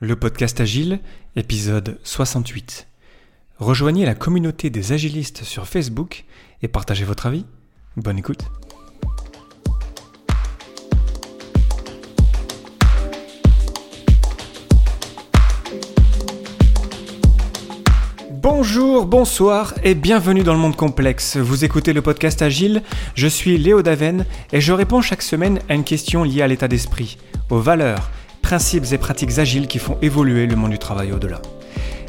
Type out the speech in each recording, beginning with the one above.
Le podcast Agile, épisode 68. Rejoignez la communauté des agilistes sur Facebook et partagez votre avis. Bonne écoute. Bonjour, bonsoir et bienvenue dans le monde complexe. Vous écoutez le podcast Agile, je suis Léo Daven et je réponds chaque semaine à une question liée à l'état d'esprit, aux valeurs, principes et pratiques agiles qui font évoluer le monde du travail au-delà.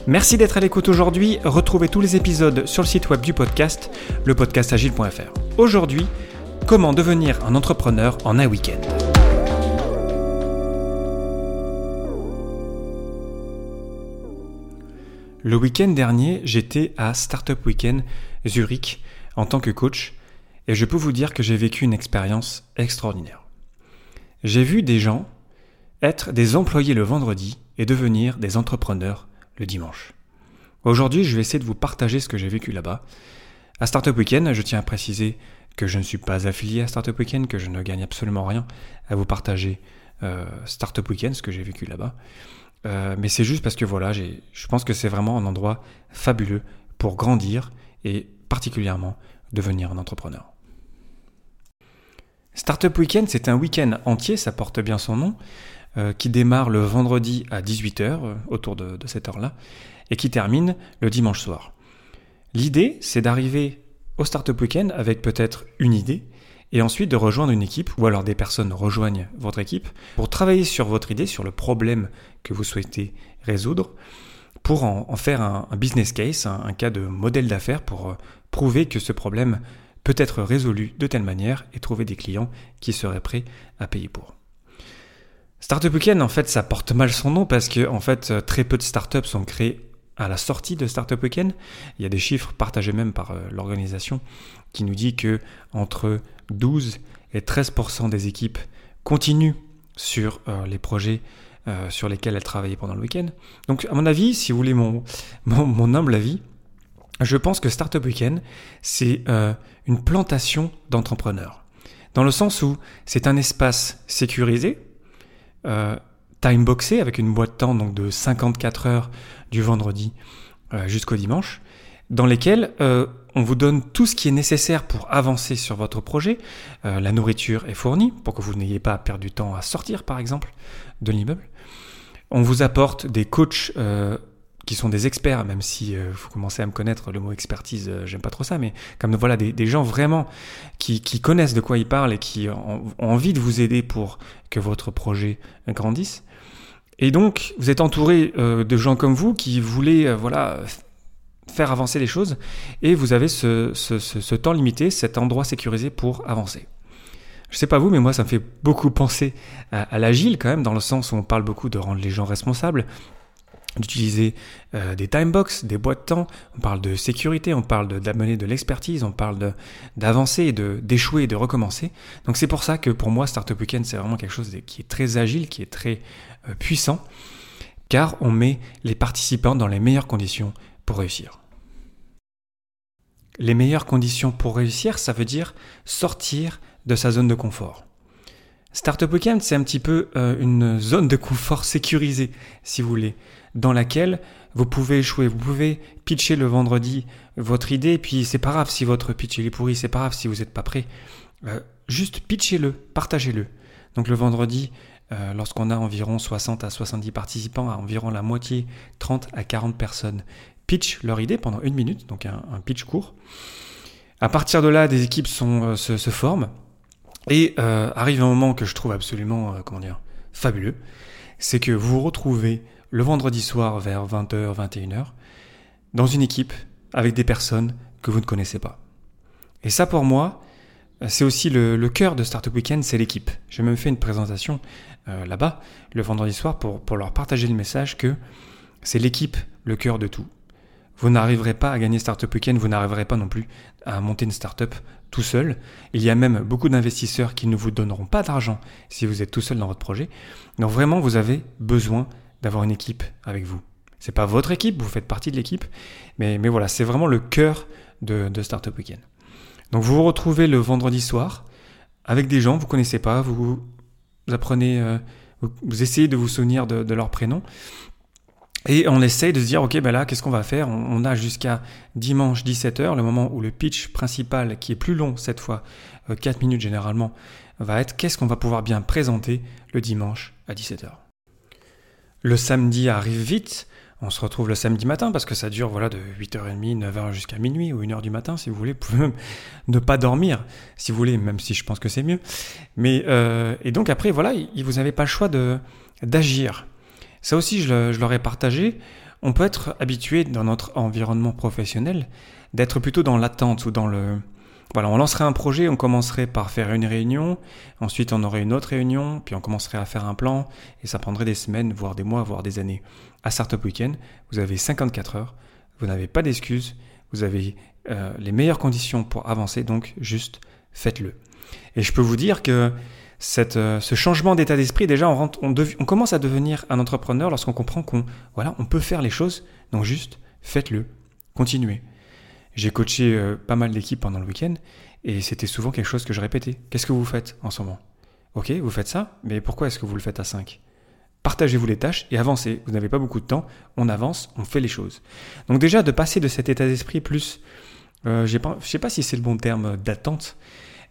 Merci d'être à l'écoute aujourd'hui. Retrouvez tous les épisodes sur le site web du podcast, lepodcastagile.fr. Aujourd'hui, comment devenir un entrepreneur en un week-end? Le week-end dernier, j'étais à Startup Weekend Zurich en tant que coach et je peux vous dire que j'ai vécu une expérience extraordinaire. J'ai vu des gens être des employés le vendredi et devenir des entrepreneurs le dimanche. Aujourd'hui, je vais essayer de vous partager ce que j'ai vécu là-bas. À Startup Weekend, je tiens à préciser que je ne suis pas affilié à Startup Weekend, que je ne gagne absolument rien à vous partager euh, Startup Weekend, ce que j'ai vécu là-bas. Euh, mais c'est juste parce que voilà, je pense que c'est vraiment un endroit fabuleux pour grandir et particulièrement devenir un entrepreneur. Startup Weekend, c'est un week-end entier, ça porte bien son nom, euh, qui démarre le vendredi à 18h, euh, autour de, cette heure-là, et qui termine le dimanche soir. L'idée, c'est d'arriver au Startup Weekend avec peut-être une idée, et ensuite de rejoindre une équipe, ou alors des personnes rejoignent votre équipe, pour travailler sur votre idée, sur le problème que vous souhaitez résoudre, pour en, faire un, business case, un, cas de modèle d'affaires, pour euh, prouver que ce problème peut être résolu de telle manière et trouver des clients qui seraient prêts à payer pour. Startup Weekend, en fait, ça porte mal son nom parce que, en fait, euh, très peu de startups sont créées à la sortie de Startup Weekend. Il y a des chiffres partagés même par euh, l'organisation qui nous dit que entre 12 et 13% des équipes continuent sur euh, les projets sur lesquels elles travaillaient pendant le week-end. Donc, à mon avis, si vous voulez mon, mon, humble avis, je pense que Startup Weekend, c'est une plantation d'entrepreneurs. Dans le sens où c'est un espace sécurisé, euh, timeboxé avec une boîte de temps donc de 54 heures du vendredi euh, jusqu'au dimanche, dans lesquelles euh, on vous donne tout ce qui est nécessaire pour avancer sur votre projet. la nourriture est fournie pour que vous n'ayez pas à perdre du temps à sortir, par exemple, de l'immeuble. On vous apporte des coachs qui sont des experts, même si euh, vous commencez à me connaître, le mot expertise, euh, j'aime pas trop ça, mais comme voilà des, gens vraiment qui, connaissent de quoi ils parlent et qui ont, envie de vous aider pour que votre projet grandisse. Et donc, vous êtes entouré euh, de gens comme vous qui voulaient voilà faire avancer les choses, et vous avez ce, temps limité, cet endroit sécurisé pour avancer. Je sais pas vous, mais moi ça me fait beaucoup penser à l'agile quand même, dans le sens où on parle beaucoup de rendre les gens responsables, d'utiliser euh, des timebox, des boîtes de temps, on parle de sécurité, on parle d'amener de, l'expertise, on parle d'avancer, de, d'échouer et de recommencer. Donc c'est pour ça que pour moi Startup Weekend c'est vraiment quelque chose qui est très agile, qui est très euh, puissant, car on met les participants dans les meilleures conditions pour réussir. Les meilleures conditions pour réussir, ça veut dire sortir de sa zone de confort. Startup Weekend, c'est un petit peu euh, une zone de confort sécurisée, si vous voulez dans laquelle vous pouvez échouer. Vous pouvez pitcher le vendredi votre idée, puis c'est pas grave si votre pitch est pourri, c'est pas grave si vous n'êtes pas prêt. Euh, juste pitchez-le, partagez-le. Donc le vendredi, euh, lorsqu'on a environ 60 à 70 participants, à environ la moitié, 30 à 40 personnes pitch leur idée pendant une minute, donc un, pitch court. À partir de là, des équipes se, forment. Et arrive un moment que je trouve absolument, comment dire, fabuleux, c'est que vous vous retrouvez le vendredi soir vers 20h, 21h, dans une équipe avec des personnes que vous ne connaissez pas. Et ça pour moi, c'est aussi le, cœur de Startup Weekend, c'est l'équipe. J'ai même fait une présentation euh, là-bas le vendredi soir pour, pour leur partager le message que c'est l'équipe le cœur de tout. Vous n'arriverez pas à gagner Startup Weekend, vous n'arriverez pas non plus à monter une startup tout seul. Il y a même beaucoup d'investisseurs qui ne vous donneront pas d'argent si vous êtes tout seul dans votre projet. Donc vraiment, vous avez besoin d'avoir une équipe avec vous. C'est pas votre équipe, vous faites partie de l'équipe, mais, voilà, c'est vraiment le cœur de, de Startup Weekend. Donc vous vous retrouvez le vendredi soir avec des gens que vous connaissez pas, vous, apprenez euh, vous, essayez de vous souvenir de, leur prénom. Et on essaye de se dire, ok, ben là, qu'est-ce qu'on va faire? On, a jusqu'à dimanche 17h, le moment où le pitch principal, qui est plus long cette fois, 4 euh, minutes généralement, va être qu'est-ce qu'on va pouvoir bien présenter le dimanche à 17h. Le samedi arrive vite, on se retrouve le samedi matin parce que ça dure voilà de 8h30, 9h jusqu'à minuit ou 1h du matin si vous voulez. Vous pouvez même ne pas dormir si vous voulez, même si je pense que c'est mieux. Mais euh, et donc après voilà, vous n'avez pas le choix de d'agir. Ça aussi je, je leur ai partagé. On peut être habitué dans notre environnement professionnel d'être plutôt dans l'attente ou dans le voilà, on lancerait un projet, on commencerait par faire une réunion, ensuite on aurait une autre réunion, puis on commencerait à faire un plan, et ça prendrait des semaines, voire des mois, voire des années. À Startup Weekend, vous avez 54 heures, vous n'avez pas d'excuses, vous avez euh, les meilleures conditions pour avancer, donc juste faites-le. Et je peux vous dire que euh, ce changement d'état d'esprit, déjà, on, on, on, commence à devenir un entrepreneur lorsqu'on comprend qu'on voilà, on peut faire les choses, donc juste faites-le, continuez. J'ai coaché euh, pas mal d'équipes pendant le week-end et c'était souvent quelque chose que je répétais. Qu'est-ce que vous faites en ce moment? Ok, vous faites ça, mais pourquoi est-ce que vous le faites à 5 Partagez-vous les tâches et avancez. Vous n'avez pas beaucoup de temps, on avance, on fait les choses. Donc déjà, de passer de cet état d'esprit plus, euh, je ne sais pas si c'est le bon terme d'attente,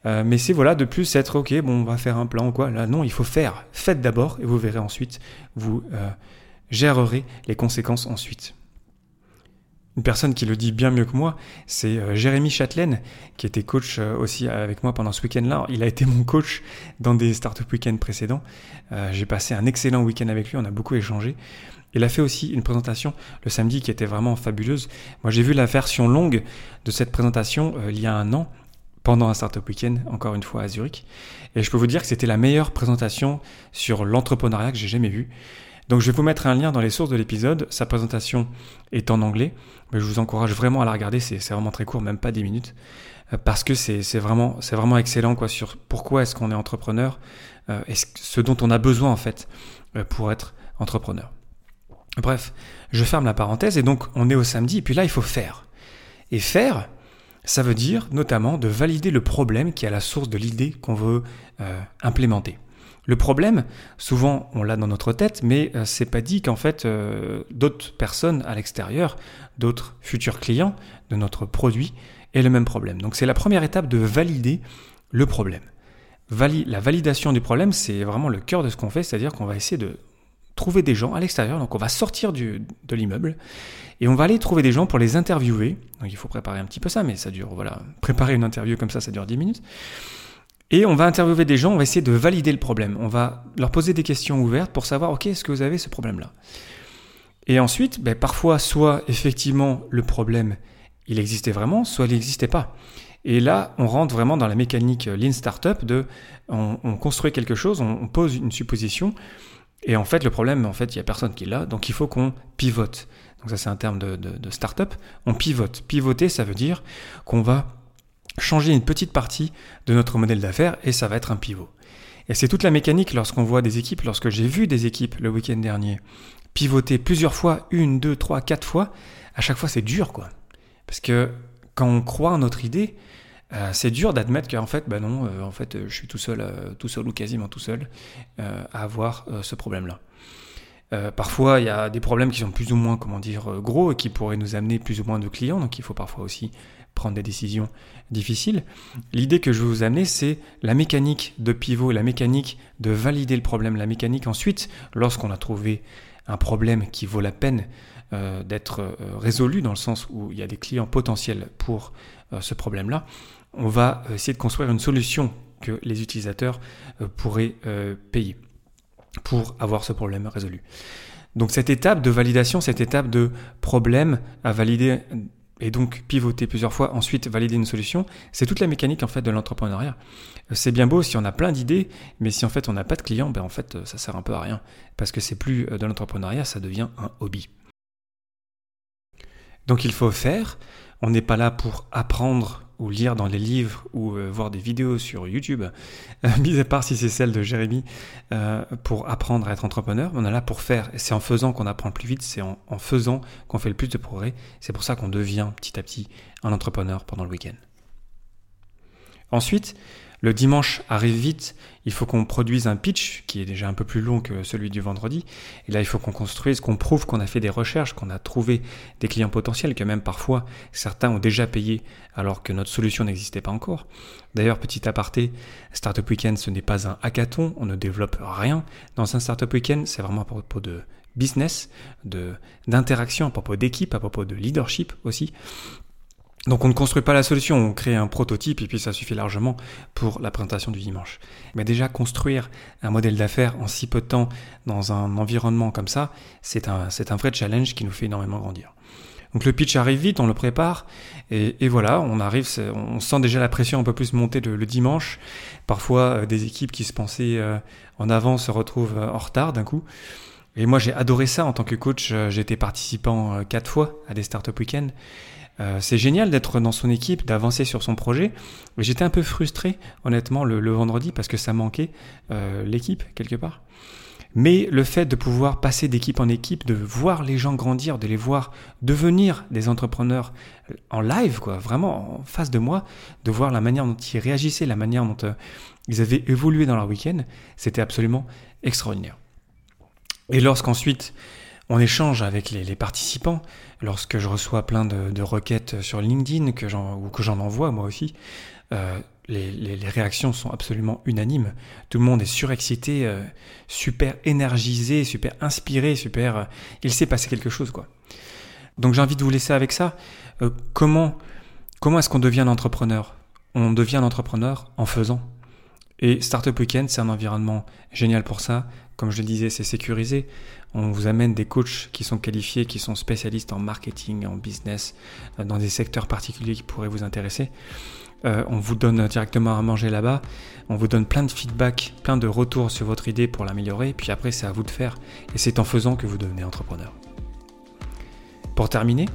euh, mais c'est voilà de plus être ok, bon, on va faire un plan quoi. Là, non, il faut faire. Faites d'abord et vous verrez ensuite, vous gérerez les conséquences ensuite. Une personne qui le dit bien mieux que moi, c'est euh, Jérémy Châtelaine, qui était coach euh, aussi avec moi pendant ce week-end-là. Il a été mon coach dans des startup week-ends précédents. Euh, j'ai passé un excellent week-end avec lui, on a beaucoup échangé. Il a fait aussi une présentation le samedi qui était vraiment fabuleuse. Moi, j'ai vu la version longue de cette présentation il y a un an, pendant un startup week-end, encore une fois à Zurich. Et je peux vous dire que c'était la meilleure présentation sur l'entrepreneuriat que j'ai jamais vue. Donc je vais vous mettre un lien dans les sources de l'épisode. Sa présentation est en anglais, mais je vous encourage vraiment à la regarder. C'est vraiment très court, même pas 10 minutes, euh, parce que c'est vraiment, vraiment excellent quoi, sur pourquoi est-ce qu'on est entrepreneur euh, et ce dont on a besoin en fait euh, pour être entrepreneur. Bref, je ferme la parenthèse et donc on est au samedi et puis là il faut faire. Et faire, ça veut dire notamment de valider le problème qui est à la source de l'idée qu'on veut implémenter. Le problème, souvent on l'a dans notre tête, mais euh, c'est pas dit qu'en fait euh, d'autres personnes à l'extérieur, d'autres futurs clients de notre produit aient le même problème. Donc c'est la première étape de valider le problème. la validation du problème, c'est vraiment le cœur de ce qu'on fait, c'est-à-dire qu'on va essayer de trouver des gens à l'extérieur, donc on va sortir de l'immeuble et on va aller trouver des gens pour les interviewer. Donc il faut préparer un petit peu ça, mais ça dure, voilà, préparer une interview comme ça, ça dure 10 minutes. Et on va interviewer des gens, on va essayer de valider le problème. On va leur poser des questions ouvertes pour savoir, ok, est-ce que vous avez ce problème-là? Et ensuite, ben, parfois, soit effectivement le problème, il existait vraiment, soit il n'existait pas. Et là, on rentre vraiment dans la mécanique Lean Startup de, on, construit quelque chose, on, pose une supposition, et en fait, le problème, en fait, il n'y a personne qui l'a, donc il faut qu'on pivote. Donc ça, c'est un terme de, startup. On pivote. Pivoter, ça veut dire qu'on va changer une petite partie de notre modèle d'affaires et ça va être un pivot. Et c'est toute la mécanique lorsqu'on voit des équipes, lorsque j'ai vu des équipes le week-end dernier pivoter plusieurs fois, une, deux, trois, quatre fois, à chaque fois c'est dur quoi. Parce que quand on croit en notre idée, euh, c'est dur d'admettre qu'en fait, bah non, euh, en fait, je suis tout seul, euh, tout seul ou quasiment tout seul à avoir ce problème-là. parfois, il y a des problèmes qui sont plus ou moins, comment dire, gros et qui pourraient nous amener plus ou moins de clients, donc il faut parfois aussi prendre des décisions difficiles. L'idée que je vais vous amener, c'est la mécanique de pivot, la mécanique de valider le problème, la mécanique ensuite, lorsqu'on a trouvé un problème qui vaut la peine euh, d'être euh, résolu, dans le sens où il y a des clients potentiels pour euh, ce problème-là, on va essayer de construire une solution que les utilisateurs pourraient payer pour avoir ce problème résolu. Donc cette étape de validation, cette étape de problème à valider et donc pivoter plusieurs fois, ensuite valider une solution, c'est toute la mécanique en fait de l'entrepreneuriat. C'est bien beau si on a plein d'idées, mais si en fait on n'a pas de clients, ben en fait ça sert un peu à rien parce que c'est plus euh, de l'entrepreneuriat, ça devient un hobby. Donc il faut faire, on n'est pas là pour apprendre ou lire dans les livres ou euh, voir des vidéos sur YouTube, euh, mis à part si c'est celle de Jérémy, euh, pour apprendre à être entrepreneur. On est là pour faire. C'est en faisant qu'on apprend le plus vite, c'est en, faisant qu'on fait le plus de progrès. C'est pour ça qu'on devient petit à petit un entrepreneur pendant le week-end. Ensuite, Le dimanche arrive vite, il faut qu'on produise un pitch qui est déjà un peu plus long que celui du vendredi. Et là, il faut qu'on construise, qu'on prouve qu'on a fait des recherches, qu'on a trouvé des clients potentiels, que même parfois certains ont déjà payé alors que notre solution n'existait pas encore. D'ailleurs, petit aparté, Startup Weekend, ce n'est pas un hackathon, on ne développe rien. Dans un Startup Weekend, c'est vraiment à propos de business, d'interaction, à propos d'équipe, à propos de leadership aussi. Donc on ne construit pas la solution, on crée un prototype et puis ça suffit largement pour la présentation du dimanche. Mais déjà construire un modèle d'affaires en si peu de temps dans un environnement comme ça, c'est un, vrai challenge qui nous fait énormément grandir. Donc le pitch arrive vite, on le prépare, et, voilà, on arrive, on sent déjà la pression un peu plus monter le, dimanche. Parfois, euh, des équipes qui se pensaient euh, en avant se retrouvent euh, en retard d'un coup. Et moi, j'ai adoré ça en tant que coach. J'ai été participant quatre fois à des startup week-ends. Euh, c'est génial d'être dans son équipe, d'avancer sur son projet. J'étais un peu frustré, honnêtement, le, vendredi parce que ça manquait euh, l'équipe quelque part. Mais le fait de pouvoir passer d'équipe en équipe, de voir les gens grandir, de les voir devenir des entrepreneurs en live, quoi, vraiment en face de moi, de voir la manière dont ils réagissaient, la manière dont euh, ils avaient évolué dans leur week-end, c'était absolument extraordinaire. Et lorsqu'ensuite on échange avec les, participants. Lorsque je reçois plein de, requêtes sur LinkedIn que ou que j'en envoie moi aussi, euh, les, réactions sont absolument unanimes. Tout le monde est surexcité, euh, super énergisé, super inspiré, super. Euh, il s'est passé quelque chose quoi. Donc j'ai envie de vous laisser avec ça. comment comment est-ce qu'on devient un entrepreneur? On devient un entrepreneur en faisant. Et Startup Weekend, c'est un environnement génial pour ça. Comme je le disais, c'est sécurisé. On vous amène des coachs qui sont qualifiés, qui sont spécialistes en marketing, en business, euh, dans des secteurs particuliers qui pourraient vous intéresser. Euh, on vous donne directement à manger là-bas. On vous donne plein de feedback, plein de retours sur votre idée pour l'améliorer. Puis après, c'est à vous de faire. Et c'est en faisant que vous devenez entrepreneur. Pour terminer,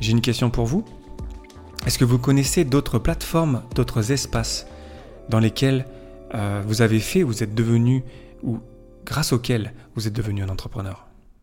j'ai une question pour vous. Est-ce que vous connaissez d'autres plateformes, d'autres espaces dans lesquels euh, vous avez fait, vous êtes devenu ou grâce auquel vous êtes devenu un entrepreneur.